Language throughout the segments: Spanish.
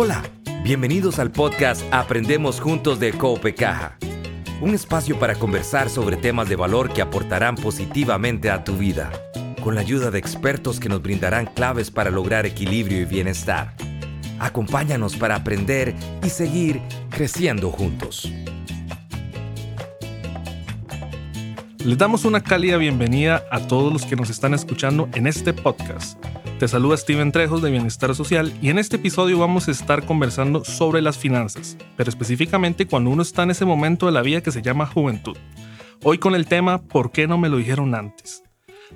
Hola, bienvenidos al podcast Aprendemos Juntos de Caja, un espacio para conversar sobre temas de valor que aportarán positivamente a tu vida, con la ayuda de expertos que nos brindarán claves para lograr equilibrio y bienestar. Acompáñanos para aprender y seguir creciendo juntos. Les damos una cálida bienvenida a todos los que nos están escuchando en este podcast. Te saluda Steven Trejos de Bienestar Social y en este episodio vamos a estar conversando sobre las finanzas, pero específicamente cuando uno está en ese momento de la vida que se llama juventud. Hoy con el tema ¿Por qué no me lo dijeron antes?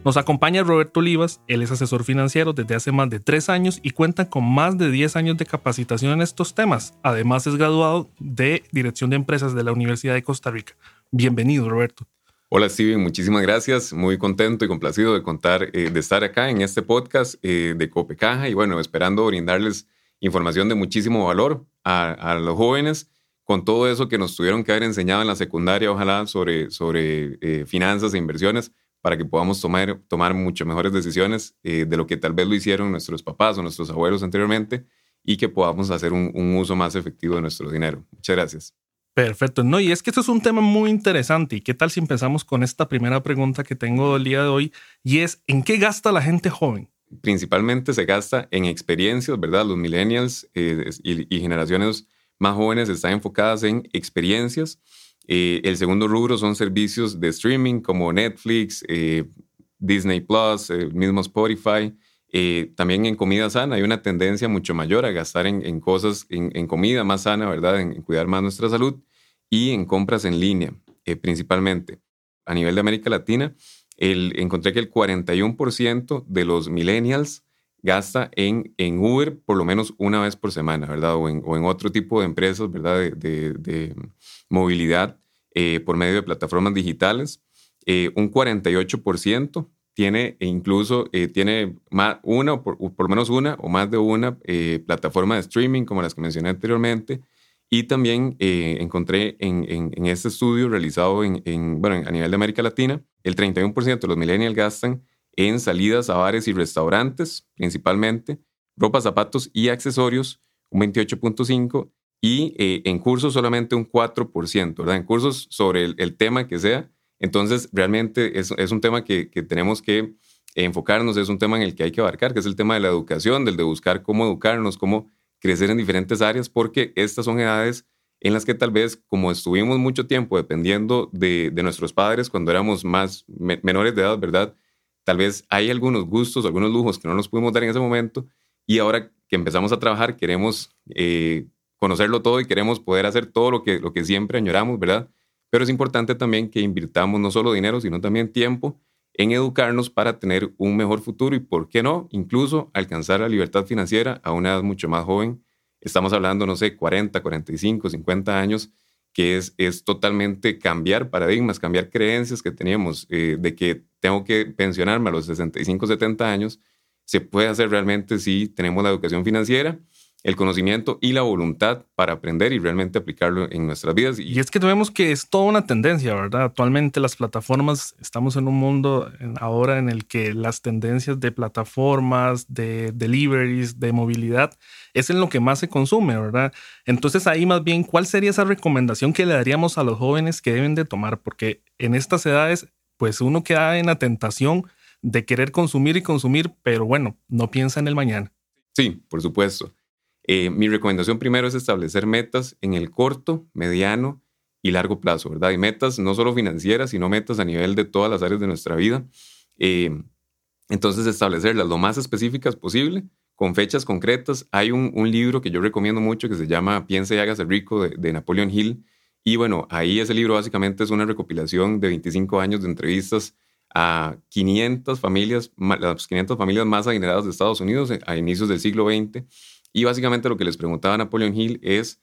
Nos acompaña Roberto Olivas, él es asesor financiero desde hace más de tres años y cuenta con más de 10 años de capacitación en estos temas. Además es graduado de Dirección de Empresas de la Universidad de Costa Rica. Bienvenido, Roberto. Hola Steven, muchísimas gracias. Muy contento y complacido de contar, eh, de estar acá en este podcast eh, de Copecaja y bueno, esperando brindarles información de muchísimo valor a, los jóvenes con todo eso que nos tuvieron que haber enseñado en la secundaria, ojalá sobre, sobre eh, finanzas e inversiones para que podamos tomar, tomar mucho mejores decisiones de lo que tal vez lo hicieron nuestros papás o nuestros abuelos anteriormente y que podamos hacer un uso más efectivo de nuestro dinero. Muchas gracias. Perfecto, no, y es que esto es un tema muy interesante. ¿Y qué tal si empezamos con esta primera pregunta que tengo el día de hoy? Y es, ¿en qué gasta la gente joven? Principalmente se gasta en experiencias, ¿verdad? Los millennials eh, y, generaciones más jóvenes están enfocadas en experiencias. Eh, el segundo rubro son servicios de streaming como Netflix, eh, Disney Plus, el mismo Spotify. También en comida sana hay una tendencia mucho mayor a gastar en, cosas, en, comida más sana, ¿verdad? En, en, cuidar más nuestra salud y en compras en línea, eh, principalmente. A nivel de América Latina, el, encontré que el 41% de los millennials gasta en, en Uber por lo menos una vez por semana, ¿verdad? O en, o en otro tipo de empresas, ¿verdad? De, de, movilidad eh, por medio de plataformas digitales. Eh, un 48% tiene e incluso tiene más, una, por, por, lo menos una o más de una plataforma de streaming, como las que mencioné anteriormente. Y también eh, encontré en, en, este estudio realizado en, bueno, a nivel de América Latina, el 31% de los millennials gastan en salidas a bares y restaurantes, principalmente, ropa, zapatos y accesorios, un 28.5%, y eh, en cursos solamente un 4%, ¿verdad? En cursos sobre el, tema que sea. Entonces, realmente es, un tema que, que tenemos que enfocarnos, es un tema en el que hay que abarcar, que es el tema de la educación, del de buscar cómo educarnos, cómo crecer en diferentes áreas porque estas son edades en las que tal vez como estuvimos mucho tiempo dependiendo de, nuestros padres cuando éramos más menores de edad, ¿verdad? Tal vez hay algunos gustos, algunos lujos que no nos pudimos dar en ese momento y ahora que empezamos a trabajar queremos eh, conocerlo todo y queremos poder hacer todo lo que, lo que siempre añoramos, ¿verdad? Pero es importante también que invirtamos no solo dinero, sino también tiempo en educarnos para tener un mejor futuro y, ¿por qué no?, incluso alcanzar la libertad financiera a una edad mucho más joven. Estamos hablando, no sé, 40, 45, 50 años, que es, es totalmente cambiar paradigmas, cambiar creencias que teníamos eh, de que tengo que pensionarme a los 65, 70 años. Se puede hacer realmente si tenemos la educación financiera el conocimiento y la voluntad para aprender y realmente aplicarlo en nuestras vidas. Y es que vemos que es toda una tendencia, ¿verdad? Actualmente las plataformas, estamos en un mundo ahora en el que las tendencias de plataformas, de deliveries, de movilidad, es en lo que más se consume, ¿verdad? Entonces ahí más bien, ¿cuál sería esa recomendación que le daríamos a los jóvenes que deben de tomar? Porque en estas edades, pues uno queda en la tentación de querer consumir y consumir, pero bueno, no piensa en el mañana. Sí, por supuesto. Eh, mi recomendación primero es establecer metas en el corto, mediano y largo plazo, ¿verdad? Y metas no solo financieras, sino metas a nivel de todas las áreas de nuestra vida. Eh, entonces, establecerlas lo más específicas posible, con fechas concretas. Hay un, libro que yo recomiendo mucho que se llama Piensa y hágase rico de, de Napoleon Hill. Y bueno, ahí ese libro básicamente es una recopilación de 25 años de entrevistas a 500 familias, las 500 familias más adineradas de Estados Unidos a inicios del siglo XX y básicamente lo que les preguntaba Napoleon Hill es,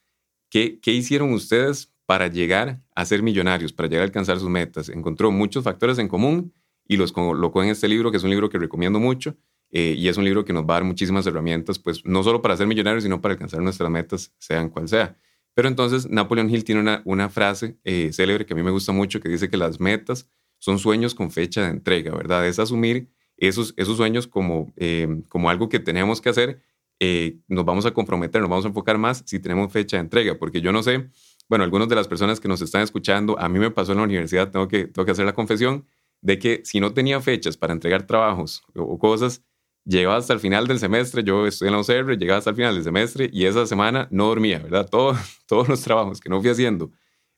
¿qué, ¿qué hicieron ustedes para llegar a ser millonarios, para llegar a alcanzar sus metas? Encontró muchos factores en común y los colocó en este libro, que es un libro que recomiendo mucho. Eh, y es un libro que nos va a dar muchísimas herramientas, pues no solo para ser millonarios, sino para alcanzar nuestras metas, sean cual sea. Pero entonces Napoleon Hill tiene una, una frase eh, célebre que a mí me gusta mucho, que dice que las metas son sueños con fecha de entrega, ¿verdad? Es asumir esos, esos sueños como, eh, como algo que tenemos que hacer eh, nos vamos a comprometer, nos vamos a enfocar más si tenemos fecha de entrega, porque yo no sé, bueno, algunas de las personas que nos están escuchando, a mí me pasó en la universidad, tengo que, tengo que hacer la confesión, de que si no tenía fechas para entregar trabajos o, cosas, llegaba hasta el final del semestre, yo estoy en la UCR, llegaba hasta el final del semestre y esa semana no dormía, ¿verdad? Todo, todos los trabajos que no fui haciendo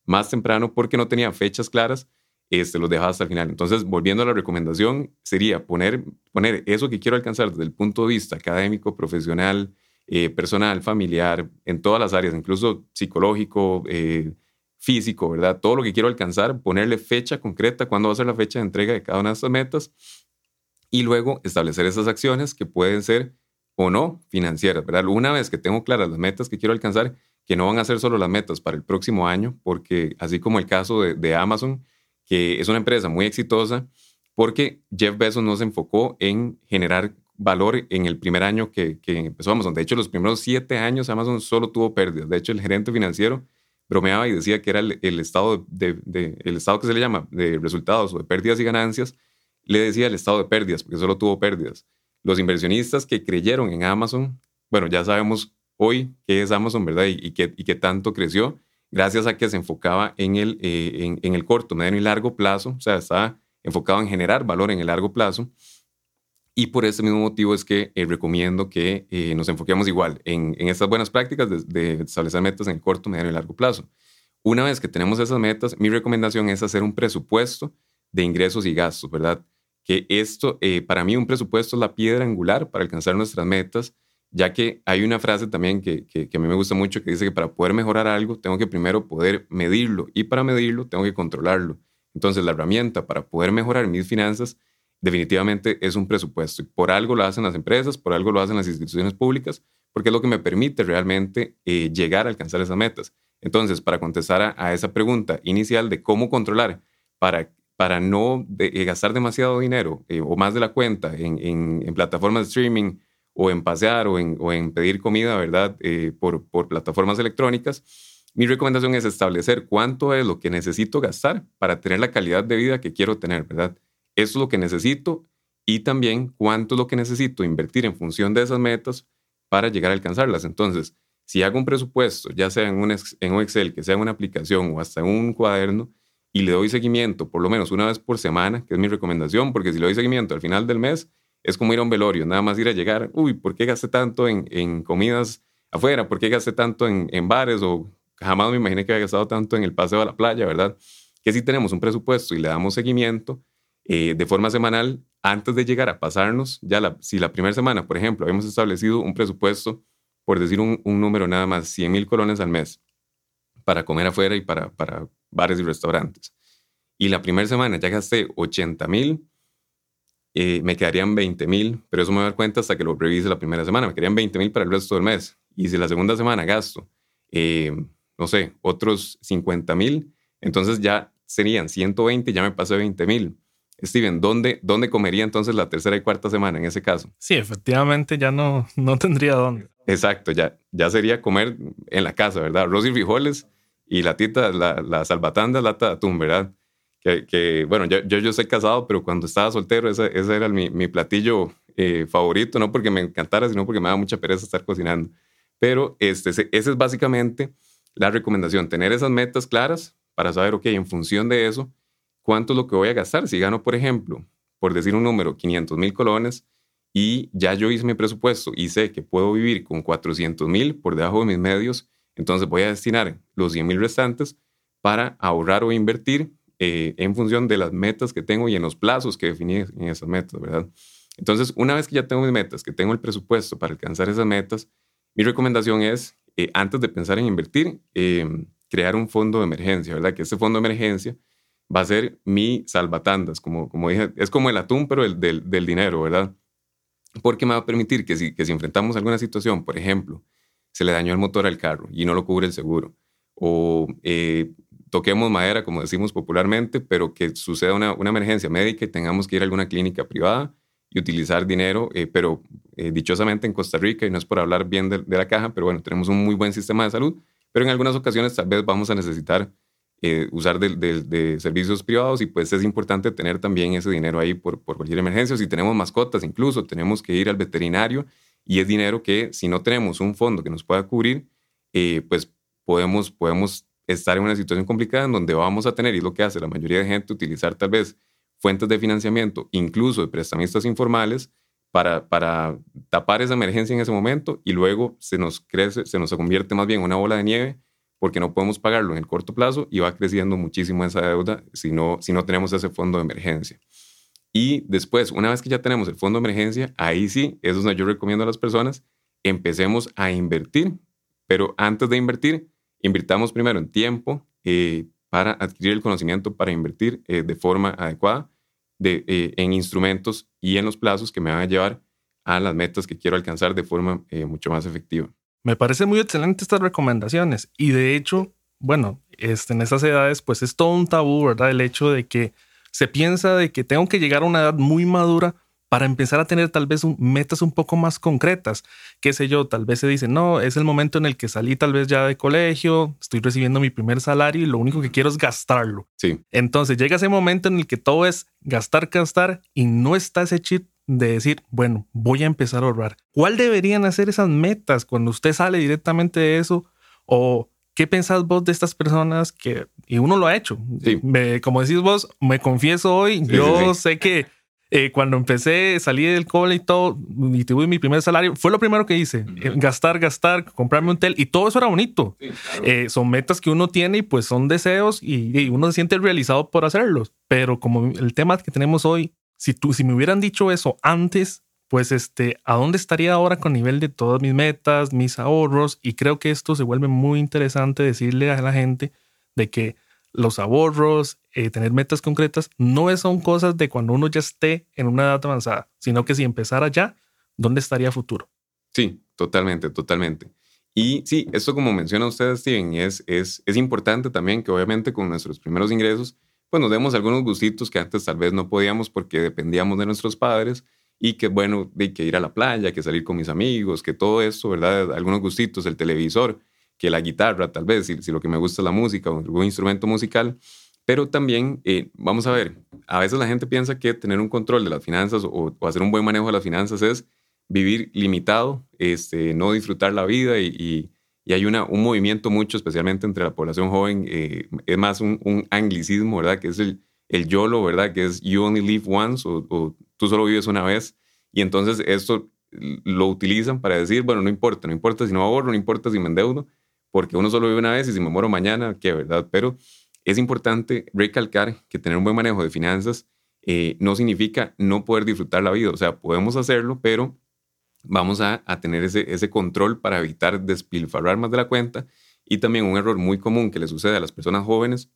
más temprano porque no tenía fechas claras, este, los dejaba hasta el final. Entonces, volviendo a la recomendación, sería poner, poner eso que quiero alcanzar desde el punto de vista académico, profesional, eh, personal, familiar, en todas las áreas, incluso psicológico, eh, físico, ¿verdad? Todo lo que quiero alcanzar, ponerle fecha concreta, cuándo va a ser la fecha de entrega de cada una de estas metas y luego establecer esas acciones que pueden ser o no financieras, ¿verdad? Una vez que tengo claras las metas que quiero alcanzar, que no van a ser solo las metas para el próximo año, porque así como el caso de Amazon, que es una empresa muy exitosa porque Jeff Bezos no se enfocó en generar valor en el primer año que, empezó Amazon. De hecho, los primeros siete años Amazon solo tuvo pérdidas. De hecho, el gerente financiero bromeaba y decía que era el, estado, el estado que se le llama de resultados o de pérdidas y ganancias, le decía el estado de pérdidas, porque solo tuvo pérdidas. Los inversionistas que creyeron en Amazon, bueno, ya sabemos hoy qué es Amazon, ¿verdad? Y, y, y qué tanto creció gracias a que se enfocaba en el, eh, en, el corto, mediano y largo plazo, o sea, estaba enfocado en generar valor en el largo plazo. Y por ese mismo motivo es que eh, recomiendo que eh, nos enfoquemos igual en, estas buenas prácticas de, establecer metas en el corto, mediano y largo plazo. Una vez que tenemos esas metas, mi recomendación es hacer un presupuesto de ingresos y gastos, ¿verdad? Que esto, para mí, un presupuesto es la piedra angular para alcanzar nuestras metas ya que hay una frase también que, a mí me gusta mucho que dice que para poder mejorar algo tengo que primero poder medirlo y para medirlo tengo que controlarlo. Entonces la herramienta para poder mejorar mis finanzas definitivamente es un presupuesto y por algo lo hacen las empresas, por algo lo hacen las instituciones públicas, porque es lo que me permite realmente eh, llegar a alcanzar esas metas. Entonces, para contestar a, esa pregunta inicial de cómo controlar para, para no eh, gastar demasiado dinero eh, o más de la cuenta en, en plataformas de streaming, o en pasear o en, o en pedir comida, ¿verdad? Eh, por, por plataformas electrónicas, mi recomendación es establecer cuánto es lo que necesito gastar para tener la calidad de vida que quiero tener, ¿verdad? Eso es lo que necesito y también cuánto es lo que necesito invertir en función de esas metas para llegar a alcanzarlas. Entonces, si hago un presupuesto, ya sea en un, en un Excel, que sea en una aplicación o hasta en un cuaderno, y le doy seguimiento por lo menos una vez por semana, que es mi recomendación, porque si le doy seguimiento al final del mes, es como ir a un velorio, nada más ir a llegar, uy, ¿por qué gasté tanto en, comidas afuera? ¿Por qué gasté tanto en, bares? O jamás me imaginé que había gastado tanto en el paseo a la playa, ¿verdad? Que si tenemos un presupuesto y le damos seguimiento eh, de forma semanal, antes de llegar a pasarnos, ya la, si la primera semana, por ejemplo, habíamos establecido un presupuesto, por decir un, un número nada más, 100 mil colones al mes para comer afuera y para, para bares y restaurantes. Y la primera semana ya gasté 80 mil, eh, me quedarían 20 mil, pero eso me voy a dar cuenta hasta que lo revise la primera semana. Me quedarían 20 mil para el resto del mes. Y si la segunda semana gasto, eh, no sé, otros 50 mil, entonces ya serían 120, ya me pasé 20 mil. Steven, ¿dónde, ¿dónde comería entonces la tercera y cuarta semana en ese caso? Sí, efectivamente ya no, no tendría dónde. Exacto, ya, ya sería comer en la casa, ¿verdad? Arroz y frijoles y la tita, la, la salvatanda, lata de atún, ¿verdad? Que, bueno, yo, yo, yo soy casado, pero cuando estaba soltero, ese, ese era mi, mi platillo eh, favorito, no porque me encantara, sino porque me daba mucha pereza estar cocinando. Pero este, esa es básicamente la recomendación, tener esas metas claras para saber, ok, en función de eso, cuánto es lo que voy a gastar. Si gano, por ejemplo, por decir un número, 500 mil colones, y ya yo hice mi presupuesto y sé que puedo vivir con 400 mil por debajo de mis medios, entonces voy a destinar los 100 mil restantes para ahorrar o invertir eh, en función de las metas que tengo y en los plazos que definí en esas metas, ¿verdad? Entonces, una vez que ya tengo mis metas, que tengo el presupuesto para alcanzar esas metas, mi recomendación es, eh, antes de pensar en invertir, eh, crear un fondo de emergencia, ¿verdad? Que ese fondo de emergencia va a ser mi salvatandas, como, como dije, es como el atún, pero el, del, del dinero, ¿verdad? Porque me va a permitir que si, que si enfrentamos alguna situación, por ejemplo, se le dañó el motor al carro y no lo cubre el seguro, o toquemos madera, como decimos popularmente, pero que suceda una, una, emergencia médica y tengamos que ir a alguna clínica privada y utilizar dinero, eh, pero eh, dichosamente en Costa Rica, y no es por hablar bien de, la caja, pero bueno, tenemos un muy buen sistema de salud, pero en algunas ocasiones tal vez vamos a necesitar eh, usar de, de, servicios privados y pues es importante tener también ese dinero ahí por, por cualquier emergencia. Si tenemos mascotas, incluso tenemos que ir al veterinario y es dinero que si no tenemos un fondo que nos pueda cubrir, eh, pues podemos, podemos estar en una situación complicada en donde vamos a tener, y es lo que hace la mayoría de gente, utilizar tal vez fuentes de financiamiento, incluso de prestamistas informales, para, para tapar esa emergencia en ese momento y luego se nos crece, se nos convierte más bien en una bola de nieve porque no podemos pagarlo en el corto plazo y va creciendo muchísimo esa deuda si no, si no tenemos ese fondo de emergencia. Y después, una vez que ya tenemos el fondo de emergencia, ahí sí, eso es lo que yo recomiendo a las personas, empecemos a invertir, pero antes de invertir, invirtamos primero en tiempo eh, para adquirir el conocimiento para invertir eh, de forma adecuada de, eh, en instrumentos y en los plazos que me van a llevar a las metas que quiero alcanzar de forma mucho más efectiva. Me parece muy excelente estas recomendaciones y de hecho, bueno, este, en esas edades pues es todo un tabú, ¿verdad? El hecho de que se piensa de que tengo que llegar a una edad muy madura para empezar a tener tal vez metas un poco más concretas. Qué sé yo, tal vez se dice, no, es el momento en el que salí tal vez ya de colegio, estoy recibiendo mi primer salario y lo único que quiero es gastarlo. Sí. Entonces llega ese momento en el que todo es gastar, gastar y no está ese chip de decir, bueno, voy a empezar a ahorrar. ¿Cuál deberían hacer esas metas cuando usted sale directamente de eso? ¿O qué pensás vos de estas personas que, y uno lo ha hecho? como decís vos, me confieso hoy, yo sé que eh, cuando empecé, salí del cole y todo, y tuve mi primer salario, fue lo primero que hice. Eh, gastar, gastar, comprarme un tel, y todo eso era bonito. Eh, son metas que uno tiene y pues son deseos y, y, uno se siente realizado por hacerlos. Pero como el tema que tenemos hoy si, tú, si me hubieran dicho eso antes, pues este, ¿a dónde estaría ahora con nivel de todas mis metas, mis ahorros? Y creo que esto se vuelve muy interesante decirle a la gente de que los ahorros, eh, tener metas concretas, no son cosas de cuando uno ya esté en una edad avanzada, sino que si empezara ya, ¿dónde estaría futuro? Sí, totalmente, totalmente. Y sí, esto como menciona usted, Steven, es, es, es importante también que obviamente con nuestros primeros ingresos, pues nos demos algunos gustitos que antes tal vez no podíamos porque dependíamos de nuestros padres y que bueno, de que ir a la playa, que salir con mis amigos, que todo eso, ¿verdad? Algunos gustitos, el televisor, que la guitarra tal vez, si, lo que me gusta es la música o algún instrumento musical. Pero también, eh, vamos a ver, a veces la gente piensa que tener un control de las finanzas o, hacer un buen manejo de las finanzas es vivir limitado, este, no disfrutar la vida y y hay una, un movimiento mucho, especialmente entre la población joven, eh, es más un, un, anglicismo, ¿verdad? Que es el, el YOLO, ¿verdad? Que es You Only Live Once o, tú solo vives una vez. Y entonces esto lo utilizan para decir, bueno, no importa, no importa si no ahorro, no importa si me endeudo, porque uno solo vive una vez y si me muero mañana, ¿qué, verdad? Pero es importante recalcar que tener un buen manejo de finanzas eh, no significa no poder disfrutar la vida. O sea, podemos hacerlo, pero vamos a, tener ese, ese control para evitar despilfarrar más de la cuenta. Y también un error muy común que le sucede a las personas jóvenes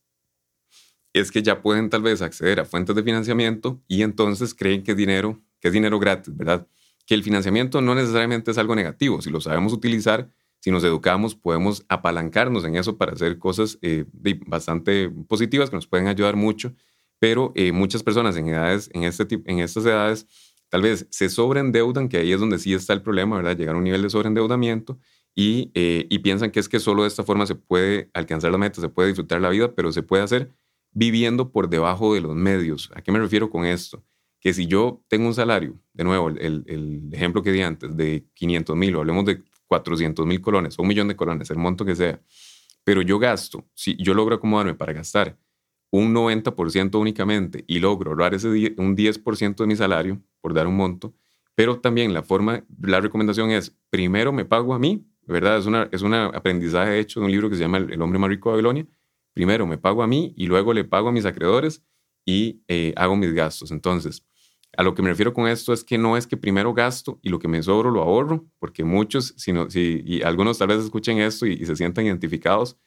es que ya pueden tal vez acceder a fuentes de financiamiento y entonces creen que es dinero, que es dinero gratis, ¿verdad? Que el financiamiento no necesariamente es algo negativo. Si lo sabemos utilizar, si nos educamos, podemos apalancarnos en eso para hacer cosas eh, bastante positivas que nos pueden ayudar mucho. Pero eh, muchas personas en edades, en, este tipo, en estas edades, tal vez se sobreendeudan, que ahí es donde sí está el problema, ¿verdad? Llegar a un nivel de sobreendeudamiento y, eh, y piensan que es que solo de esta forma se puede alcanzar la meta, se puede disfrutar la vida, pero se puede hacer viviendo por debajo de los medios. ¿A qué me refiero con esto? Que si yo tengo un salario, de nuevo, el, el ejemplo que di antes, de 500 mil o hablemos de 400 mil colones o un millón de colones, el monto que sea, pero yo gasto, si yo logro acomodarme para gastar un 90% únicamente y logro ahorrar ese un 10% de mi salario, por dar un monto, pero también la forma, la recomendación es, primero me pago a mí, ¿verdad? Es, una, es un aprendizaje hecho de un libro que se llama El, hombre más rico de Babilonia. Primero me pago a mí y luego le pago a mis acreedores y eh, hago mis gastos. Entonces, a lo que me refiero con esto es que no es que primero gasto y lo que me sobro lo ahorro, porque muchos, sino, si, y algunos tal vez escuchen esto y, y se sientan identificados,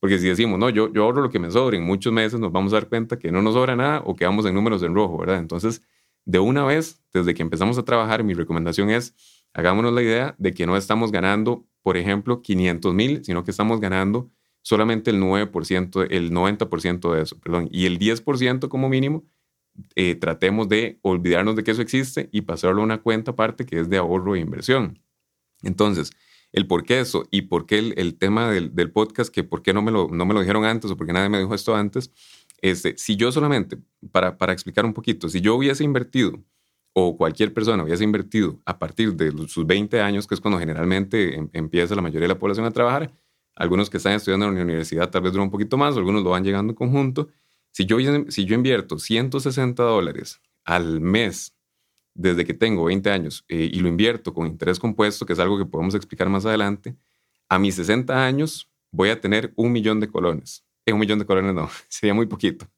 porque si decimos, no, yo, yo ahorro lo que me sobra, en muchos meses nos vamos a dar cuenta que no nos sobra nada o que vamos en números en rojo, ¿verdad? Entonces, de una vez, desde que empezamos a trabajar, mi recomendación es, hagámonos la idea de que no estamos ganando, por ejemplo, 500 mil, sino que estamos ganando solamente el 9%, el 90% de eso, perdón, y el 10% como mínimo, eh, tratemos de olvidarnos de que eso existe y pasarlo a una cuenta aparte que es de ahorro e inversión. Entonces, el por qué eso y por qué el, tema del, podcast, que por qué no me, lo, no me lo dijeron antes o por qué nadie me dijo esto antes. Este, si yo solamente, para, para explicar un poquito, si yo hubiese invertido o cualquier persona hubiese invertido a partir de sus 20 años, que es cuando generalmente em, empieza la mayoría de la población a trabajar, algunos que están estudiando en la universidad tal vez dura un poquito más, algunos lo van llegando en conjunto. Si yo, si yo invierto 160 dólares al mes desde que tengo 20 años eh, y lo invierto con interés compuesto, que es algo que podemos explicar más adelante, a mis 60 años voy a tener un millón de colones. Eh, un millón de colones no, sería muy poquito.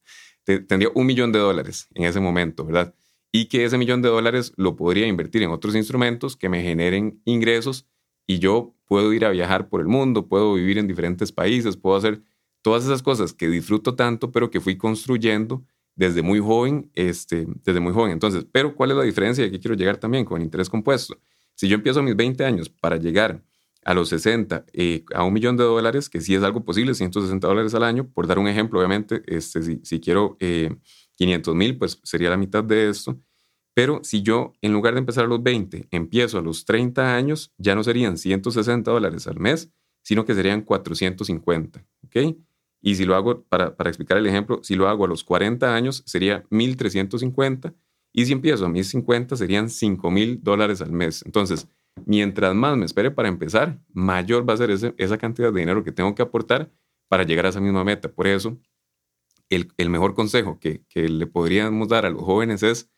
tendría un millón de dólares en ese momento, ¿verdad? Y que ese millón de dólares lo podría invertir en otros instrumentos que me generen ingresos y yo puedo ir a viajar por el mundo, puedo vivir en diferentes países, puedo hacer todas esas cosas que disfruto tanto, pero que fui construyendo desde muy joven, este, desde muy joven. Entonces, pero ¿cuál es la diferencia? Y aquí quiero llegar también con interés compuesto. Si yo empiezo a mis 20 años para llegar a los 60 eh, a un millón de dólares, que sí es algo posible, 160 dólares al año, por dar un ejemplo, obviamente, este, si, quiero 500 eh, mil, pues sería la mitad de esto. Pero si yo, en lugar de empezar a los 20, empiezo a los 30 años, ya no serían 160 dólares al mes, sino que serían 450. ¿Ok? Y si lo hago, para, para explicar el ejemplo, si lo hago a los 40 años, sería 1.350. Y si empiezo a mis 50, serían 5.000 dólares al mes. Entonces, mientras más me espere para empezar, mayor va a ser esa cantidad de dinero que tengo que aportar para llegar a esa misma meta. Por eso, el, el mejor consejo que, que le podríamos dar a los jóvenes es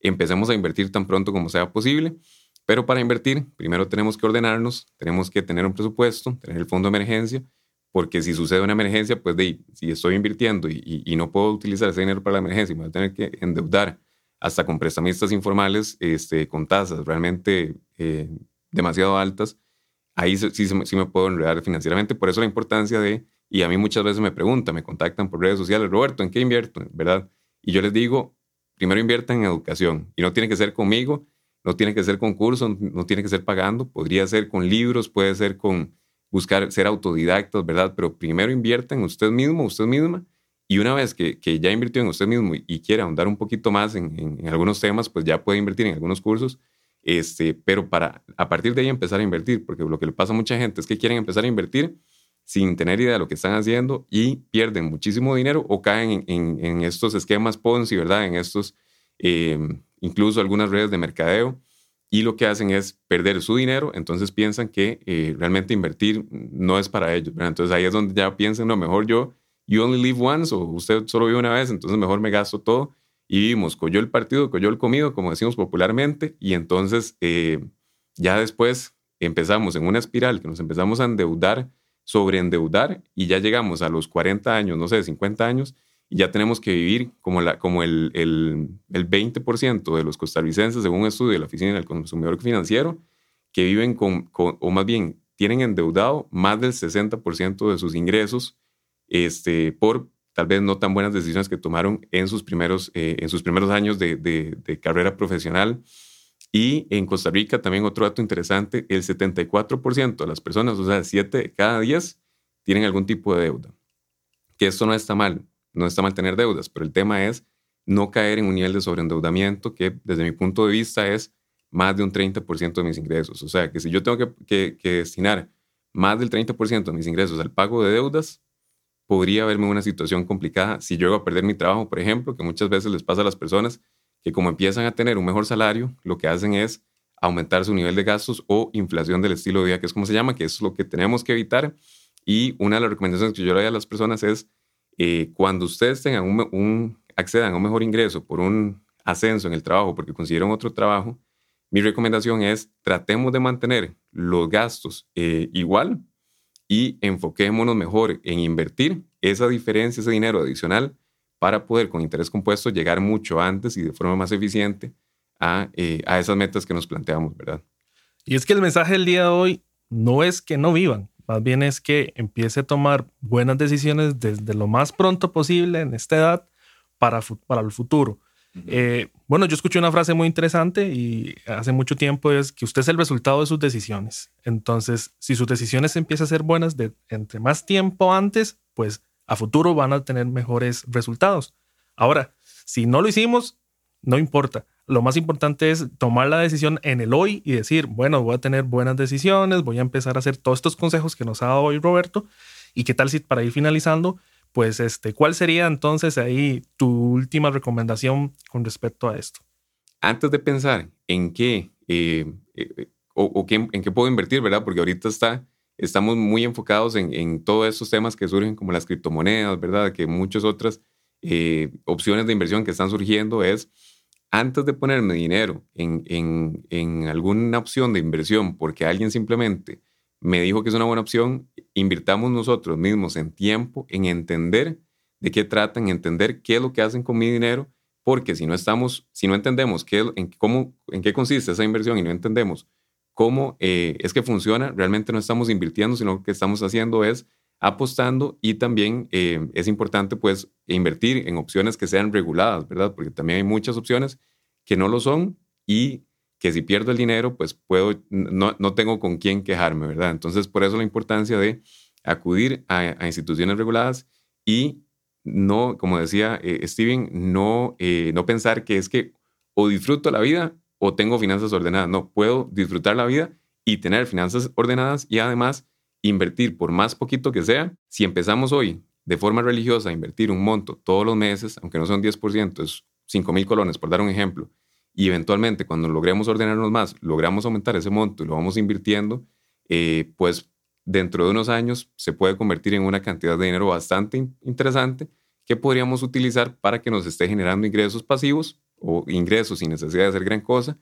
empecemos a invertir tan pronto como sea posible. Pero para invertir, primero tenemos que ordenarnos, tenemos que tener un presupuesto, tener el fondo de emergencia, porque si sucede una emergencia, pues de, si estoy invirtiendo y, no puedo utilizar ese dinero para la emergencia, me voy a tener que endeudar hasta con prestamistas informales este, con tasas realmente eh, demasiado altas, ahí sí, sí, me puedo enredar financieramente. Por eso la importancia de, y a mí muchas veces me preguntan, me contactan por redes sociales, Roberto, ¿en qué invierto? ¿Verdad? Y yo les digo, primero inviertan en educación y no tiene que ser conmigo, no tiene que ser con cursos, no tiene que ser pagando, podría ser con libros, puede ser con buscar ser autodidactas, ¿verdad? Pero primero inviertan en usted mismo, usted misma, y una vez que, que ya invirtió en usted mismo y, quiere ahondar un poquito más en, en, algunos temas, pues ya puede invertir en algunos cursos, este, pero para a partir de ahí empezar a invertir, porque lo que le pasa a mucha gente es que quieren empezar a invertir sin tener idea de lo que están haciendo y pierden muchísimo dinero o caen en, estos esquemas Ponzi, ¿verdad? En estos, em, incluso algunas redes de mercadeo y lo que hacen es perder su dinero, entonces piensan que eh, realmente invertir no es para ellos, ¿verdad? Entonces ahí es donde ya piensan, no, mejor yo, you only live once o usted solo vive una vez, entonces mejor me gasto todo y vivimos, cogió el partido, cogió el comido, como decimos popularmente, y entonces eh, ya después empezamos en una espiral que nos empezamos a endeudar sobreendeudar y ya llegamos a los 40 años, no sé, 50 años, ya tenemos que vivir como, la, como el, el, el 20% de los costarricenses, según un estudio de la Oficina del Consumidor Financiero, que viven con, o más bien tienen endeudado más del 60% de sus ingresos este, por tal vez no tan buenas decisiones que tomaron en sus primeros, eh, en sus primeros años de, de, de carrera profesional y en Costa Rica también otro dato interesante, el 74% de las personas, o sea, 7 de cada 10, tienen algún tipo de deuda. Que esto no está mal, no está mal tener deudas, pero el tema es no caer en un nivel de sobreendeudamiento que desde mi punto de vista es más de un 30% de mis ingresos. O sea, que si yo tengo que, que, destinar más del 30% de mis ingresos al pago de deudas, podría haberme una situación complicada si llego a perder mi trabajo, por ejemplo, que muchas veces les pasa a las personas que como empiezan a tener un mejor salario, lo que hacen es aumentar su nivel de gastos o inflación del estilo de vida, que es como se llama, que es lo que tenemos que evitar. Y una de las recomendaciones que yo le doy a las personas es, eh, cuando ustedes tengan un, accedan a un mejor ingreso por un ascenso en el trabajo, porque consiguieron otro trabajo, mi recomendación es tratemos de mantener los gastos eh, igual y enfoquémonos mejor en invertir esa diferencia, ese dinero adicional para poder con interés compuesto llegar mucho antes y de forma más eficiente a, eh, a esas metas que nos planteamos, ¿verdad? Y es que el mensaje del día de hoy no es que no vivan, más bien es que empiece a tomar buenas decisiones desde lo más pronto posible en esta edad para, para el futuro. Eh, bueno, yo escuché una frase muy interesante y hace mucho tiempo es que usted es el resultado de sus decisiones. Entonces, si sus decisiones empiezan a ser buenas de entre más tiempo antes, pues a futuro van a tener mejores resultados. Ahora, si no lo hicimos, no importa. Lo más importante es tomar la decisión en el hoy y decir, bueno, voy a tener buenas decisiones, voy a empezar a hacer todos estos consejos que nos ha dado hoy Roberto. ¿Y qué tal si para ir finalizando, pues este, cuál sería entonces ahí tu última recomendación con respecto a esto? antes de pensar en qué, eh, eh, o, en qué puedo invertir, ¿verdad? Porque ahorita está, estamos muy enfocados en, en todos esos temas que surgen como las criptomonedas, ¿verdad? Que muchas otras eh, opciones de inversión que están surgiendo es, antes de ponerme dinero en, en, en alguna opción de inversión, porque alguien simplemente me dijo que es una buena opción, invirtamos nosotros mismos en tiempo, en entender de qué tratan, entender qué es lo que hacen con mi dinero, porque si no estamos, si no entendemos qué, en, cómo, en qué consiste esa inversión y no entendemos cómo eh, es que funciona, realmente no estamos invirtiendo, sino que estamos haciendo es apostando y también eh, es importante pues invertir en opciones que sean reguladas, ¿verdad? Porque también hay muchas opciones que no lo son y que si pierdo el dinero pues puedo, no, no tengo con quién quejarme, ¿verdad? Entonces por eso la importancia de acudir a, instituciones reguladas y no, como decía eh, Steven, no, eh, no pensar que es que o disfruto la vida o tengo finanzas ordenadas. No, puedo disfrutar la vida y tener finanzas ordenadas y además invertir por más poquito que sea. Si empezamos hoy de forma religiosa a invertir un monto todos los meses, aunque no son 10%, es 5 mil colones, por dar un ejemplo, y eventualmente cuando logremos ordenarnos más, logramos aumentar ese monto y lo vamos invirtiendo, eh, pues dentro de unos años se puede convertir en una cantidad de dinero bastante interesante que podríamos utilizar para que nos esté generando ingresos pasivos o ingresos sin necesidad de hacer gran cosa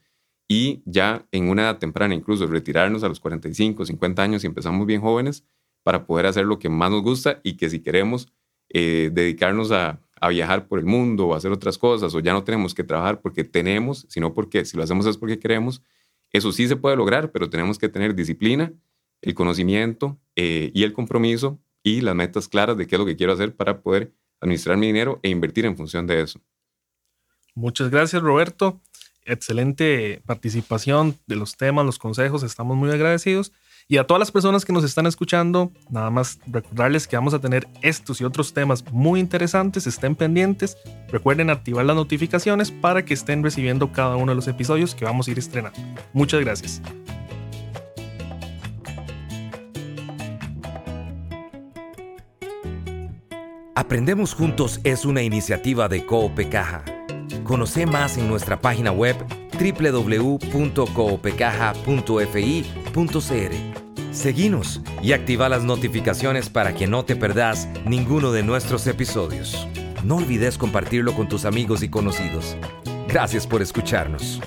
y ya en una edad temprana, incluso retirarnos a los 45, 50 años y empezamos bien jóvenes para poder hacer lo que más nos gusta y que si queremos eh, dedicarnos a, viajar por el mundo o hacer otras cosas o ya no tenemos que trabajar porque tenemos, sino porque si lo hacemos es porque queremos, eso sí se puede lograr, pero tenemos que tener disciplina el conocimiento eh, y el compromiso y las metas claras de qué es lo que quiero hacer para poder administrar mi dinero e invertir en función de eso. Muchas gracias, Roberto. Excelente participación de los temas, los consejos. Estamos muy agradecidos. Y a todas las personas que nos están escuchando, nada más recordarles que vamos a tener estos y otros temas muy interesantes. Estén pendientes. Recuerden activar las notificaciones para que estén recibiendo cada uno de los episodios que vamos a ir estrenando. Muchas gracias. Aprendemos Juntos es una iniciativa de Coope Caja. Conoce más en nuestra página web www.coopecaja.fi.cr. Seguinos y activa las notificaciones para que no te perdas ninguno de nuestros episodios. No olvides compartirlo con tus amigos y conocidos. Gracias por escucharnos.